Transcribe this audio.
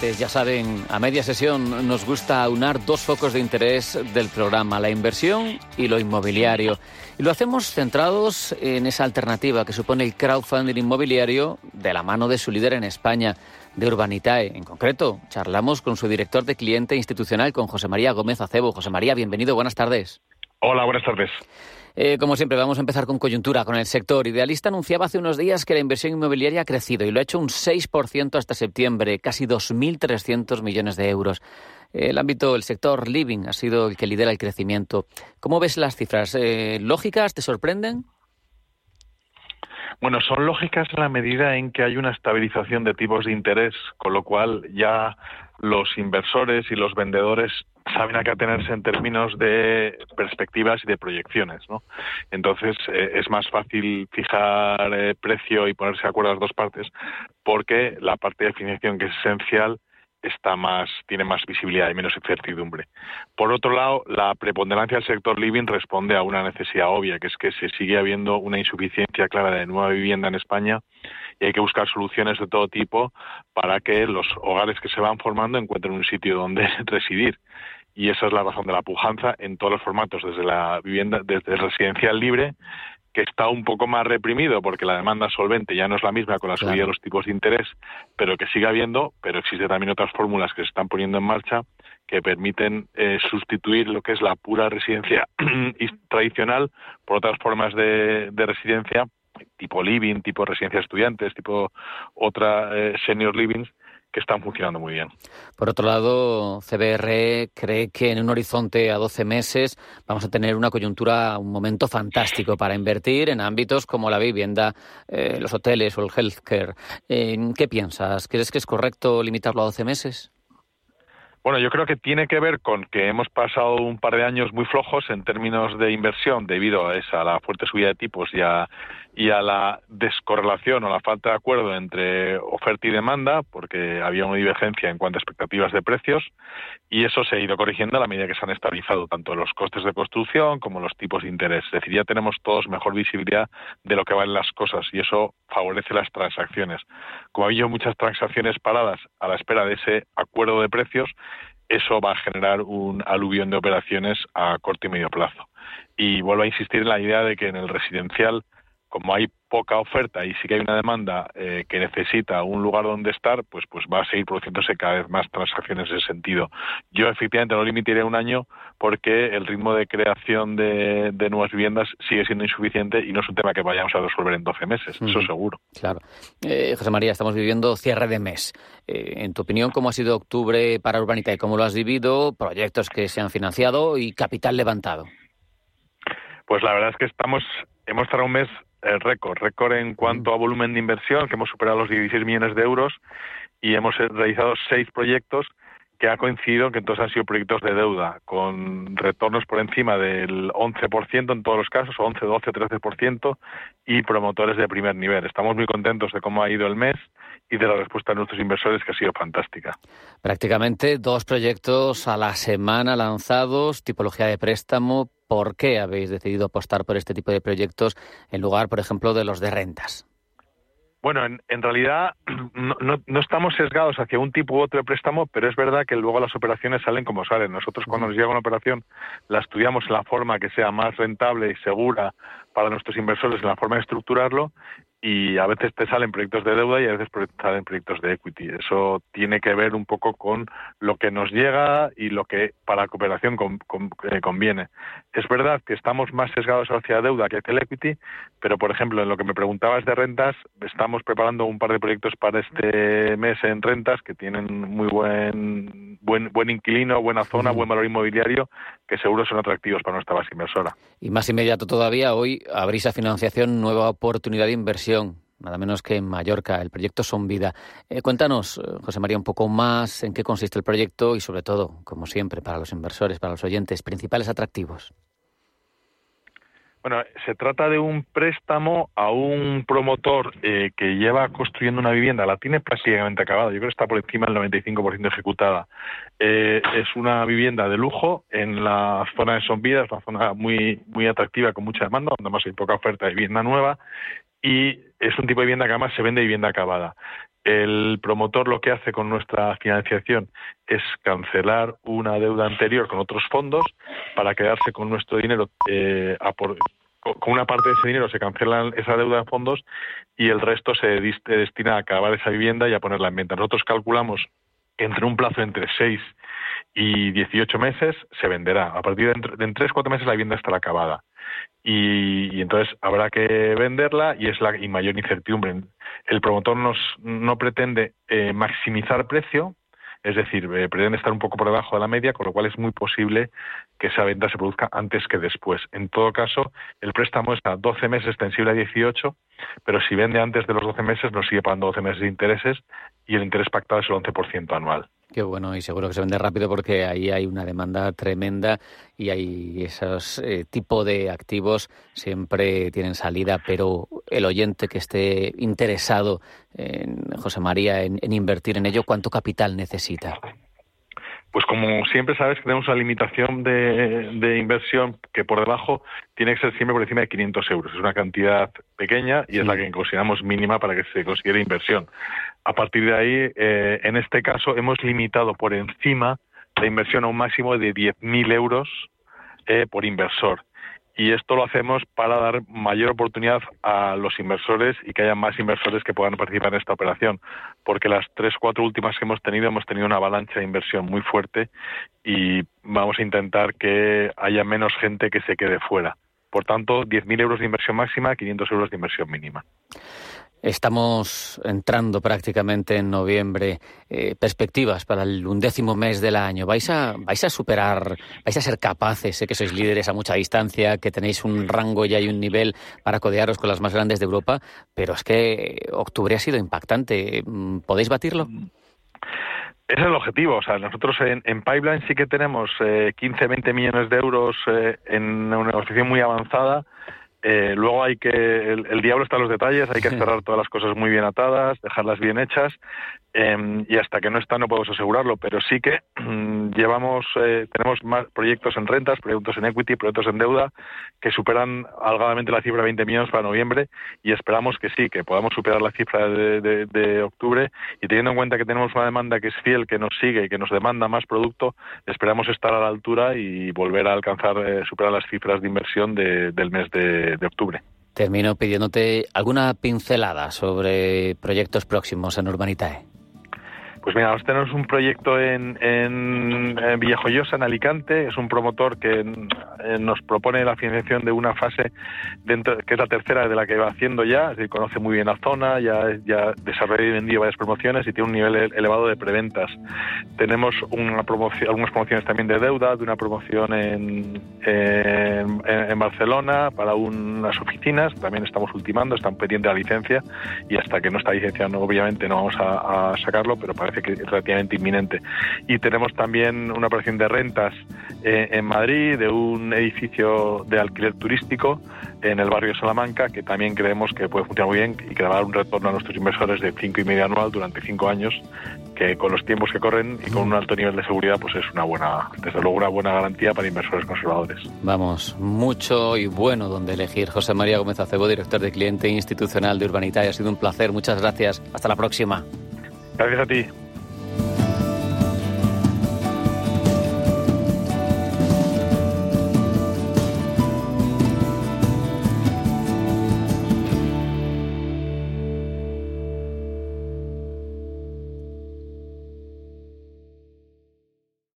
Ya saben, a media sesión nos gusta aunar dos focos de interés del programa, la inversión y lo inmobiliario. Y lo hacemos centrados en esa alternativa que supone el crowdfunding inmobiliario de la mano de su líder en España, de Urbanitae. En concreto, charlamos con su director de cliente institucional, con José María Gómez Acebo. José María, bienvenido, buenas tardes. Hola, buenas tardes. Eh, como siempre, vamos a empezar con coyuntura, con el sector. Idealista anunciaba hace unos días que la inversión inmobiliaria ha crecido y lo ha hecho un 6% hasta septiembre, casi 2.300 millones de euros. El ámbito, el sector living ha sido el que lidera el crecimiento. ¿Cómo ves las cifras? Eh, ¿Lógicas? ¿Te sorprenden? Bueno, son lógicas en la medida en que hay una estabilización de tipos de interés, con lo cual ya los inversores y los vendedores saben a qué atenerse en términos de perspectivas y de proyecciones, ¿no? Entonces eh, es más fácil fijar eh, precio y ponerse de acuerdo las dos partes porque la parte de financiación que es esencial está más, tiene más visibilidad y menos incertidumbre. Por otro lado, la preponderancia del sector living responde a una necesidad obvia, que es que se sigue habiendo una insuficiencia clara de nueva vivienda en España y hay que buscar soluciones de todo tipo para que los hogares que se van formando encuentren un sitio donde residir. Y esa es la razón de la pujanza en todos los formatos, desde la vivienda, desde el residencial libre, que está un poco más reprimido porque la demanda solvente ya no es la misma con la subida de los tipos de interés, pero que sigue habiendo, pero existen también otras fórmulas que se están poniendo en marcha que permiten eh, sustituir lo que es la pura residencia tradicional por otras formas de, de residencia tipo living, tipo residencia de estudiantes, tipo otra eh, senior livings que están funcionando muy bien. Por otro lado, CBR cree que en un horizonte a 12 meses vamos a tener una coyuntura, un momento fantástico para invertir en ámbitos como la vivienda, eh, los hoteles o el healthcare. Eh, ¿Qué piensas? ¿Crees que es correcto limitarlo a 12 meses? Bueno, yo creo que tiene que ver con que hemos pasado un par de años muy flojos en términos de inversión debido a esa, a la fuerte subida de tipos y a, y a la descorrelación o la falta de acuerdo entre oferta y demanda, porque había una divergencia en cuanto a expectativas de precios, y eso se ha ido corrigiendo a la medida que se han estabilizado tanto los costes de construcción como los tipos de interés. Es decir, ya tenemos todos mejor visibilidad de lo que valen las cosas y eso favorece las transacciones. Como ha habido muchas transacciones paradas a la espera de ese acuerdo de precios, eso va a generar un aluvión de operaciones a corto y medio plazo. Y vuelvo a insistir en la idea de que en el residencial como hay poca oferta y sí que hay una demanda eh, que necesita un lugar donde estar, pues, pues va a seguir produciéndose cada vez más transacciones en ese sentido. Yo efectivamente no limitaré un año porque el ritmo de creación de, nuevas viviendas sigue siendo insuficiente y no es un tema que vayamos a resolver en 12 meses, eso seguro. Claro. Eh, José María, estamos viviendo cierre de mes. Eh, en tu opinión, ¿cómo ha sido octubre para Urbanita y cómo lo has vivido? Proyectos que se han financiado y capital levantado. Pues la verdad es que estamos, hemos estado un mes el récord, récord en cuanto a volumen de inversión, que hemos superado los 16 millones de euros y hemos realizado seis proyectos que ha coincidido que entonces han sido proyectos de deuda, con retornos por encima del 11% en todos los casos, 11, 12, 13%, y promotores de primer nivel. Estamos muy contentos de cómo ha ido el mes y de la respuesta de nuestros inversores, que ha sido fantástica. Prácticamente dos proyectos a la semana lanzados, tipología de préstamo. ¿Por qué habéis decidido apostar por este tipo de proyectos en lugar, por ejemplo, de los de rentas? Bueno, en, en realidad no, no, estamos sesgados hacia un tipo u otro de préstamo, pero es verdad que luego las operaciones salen como salen. Nosotros cuando nos llega una operación la estudiamos en la forma que sea más rentable y segura para nuestros inversores, en la forma de estructurarlo y a veces te salen proyectos de deuda y a veces te salen proyectos de equity. Eso tiene que ver un poco con lo que nos llega y lo que para cooperación eh, conviene. Es verdad que estamos más sesgados hacia deuda que hacia el equity, pero por ejemplo, en lo que me preguntabas de rentas, estamos preparando un par de proyectos para este mes en rentas que tienen muy buen buen, buen inquilino, buena zona, buen valor inmobiliario, que seguro son atractivos para nuestra base inversora. Y más inmediato todavía, hoy abrís a financiación nueva oportunidad de inversión nada menos que en Mallorca, el proyecto Son Vida. Eh, cuéntanos, eh, José María, un poco más en qué consiste el proyecto y, sobre todo, como siempre, para los inversores, para los oyentes, principales atractivos. Bueno, se trata de un préstamo a un promotor eh, que lleva construyendo una vivienda, la tiene prácticamente acabada, yo creo que está por encima del 95% ejecutada. Eh, es una vivienda de lujo en la zona de Sonvida, es una zona muy, muy atractiva con mucha demanda, donde más hay poca oferta de vivienda nueva y es un tipo de vivienda que además se vende vivienda acabada. El promotor lo que hace con nuestra financiación es cancelar una deuda anterior con otros fondos para quedarse con nuestro dinero. Eh, con una parte de ese dinero se cancela esa deuda de fondos y el resto se destina a acabar esa vivienda y a ponerla en venta. Nosotros calculamos entre un plazo entre 6 y 18 meses se venderá. A partir de, en 3 4 meses la vivienda estará acabada y, entonces habrá que venderla y es la mayor incertidumbre. El promotor no pretende eh, maximizar precio, es decir, eh, pretende estar un poco por debajo de la media, con lo cual es muy posible que esa venta se produzca antes que después. En todo caso, el préstamo es a 12 meses extensible a 18, pero si vende antes de los 12 meses nos sigue pagando 12 meses de intereses y el interés pactado es el 11% anual. Qué bueno, y seguro que se vende rápido porque ahí hay una demanda tremenda y hay esos eh, tipo de activos siempre tienen salida, pero el oyente que esté interesado en José María en, invertir en ello, ¿cuánto capital necesita? Pues como siempre sabes que tenemos una limitación de, de, inversión que por debajo tiene que ser siempre por encima de 500 euros. Es una cantidad pequeña y es la que consideramos mínima para que se considere inversión. A partir de ahí, eh, en este caso, hemos limitado por encima la inversión a un máximo de 10.000 euros eh, por inversor. Y esto lo hacemos para dar mayor oportunidad a los inversores y que haya más inversores que puedan participar en esta operación. Porque las tres, cuatro últimas que hemos tenido, hemos tenido una avalancha de inversión muy fuerte y vamos a intentar que haya menos gente que se quede fuera. Por tanto, 10.000 euros de inversión máxima, 500 euros de inversión mínima. Estamos entrando prácticamente en noviembre. Eh, perspectivas para el undécimo mes del año. ¿Vais a, ¿Vais a superar, vais a ser capaces? Sé que sois líderes a mucha distancia, que tenéis un rango y hay un nivel para codearos con las más grandes de Europa, pero es que octubre ha sido impactante. ¿Podéis batirlo? Ese es el objetivo. O sea, nosotros en, Pipeline sí que tenemos eh, 15, 20 millones de euros eh, en una negociación muy avanzada eh, luego hay que, el, diablo está en los detalles, hay que cerrar todas las cosas muy bien atadas, dejarlas bien hechas Em, y hasta que no está no podemos asegurarlo, pero sí que mm, llevamos, eh, tenemos más proyectos en rentas, proyectos en equity, proyectos en deuda que superan algadamente la cifra de 20 millones para noviembre y esperamos que sí, que podamos superar la cifra de, octubre y teniendo en cuenta que tenemos una demanda que es fiel, que nos sigue y que nos demanda más producto, esperamos estar a la altura y volver a alcanzar, eh, superar las cifras de inversión del mes de octubre. Termino pidiéndote alguna pincelada sobre proyectos próximos en Urbanitae. Pues mira, nosotros tenemos un proyecto en, en, Villajoyosa, en Alicante. Es un promotor que eh, nos propone la financiación de una fase dentro, que es la tercera de la que va haciendo ya. Es conoce muy bien la zona, ya, ya desarrollado y vendido varias promociones y tiene un nivel elevado de preventas. Tenemos una promoción, algunas promociones también de deuda, de una promoción en, en, Barcelona para unas oficinas. También estamos ultimando, están pendientes de la licencia y hasta que no está licenciado, obviamente no vamos a sacarlo, pero para que es relativamente inminente. Y tenemos también una operación de rentas eh, en Madrid de un edificio de alquiler turístico en el barrio de Salamanca que también creemos que puede funcionar muy bien y que va a dar un retorno a nuestros inversores de cinco y medio anual durante cinco años que con los tiempos que corren y con un alto nivel de seguridad pues es una buena desde luego una buena garantía para inversores conservadores. Vamos, mucho y bueno donde elegir. José María Gómez Acebo, director de cliente institucional de Urbanita, ha sido un placer. Muchas gracias. Hasta la próxima. Gracias a ti.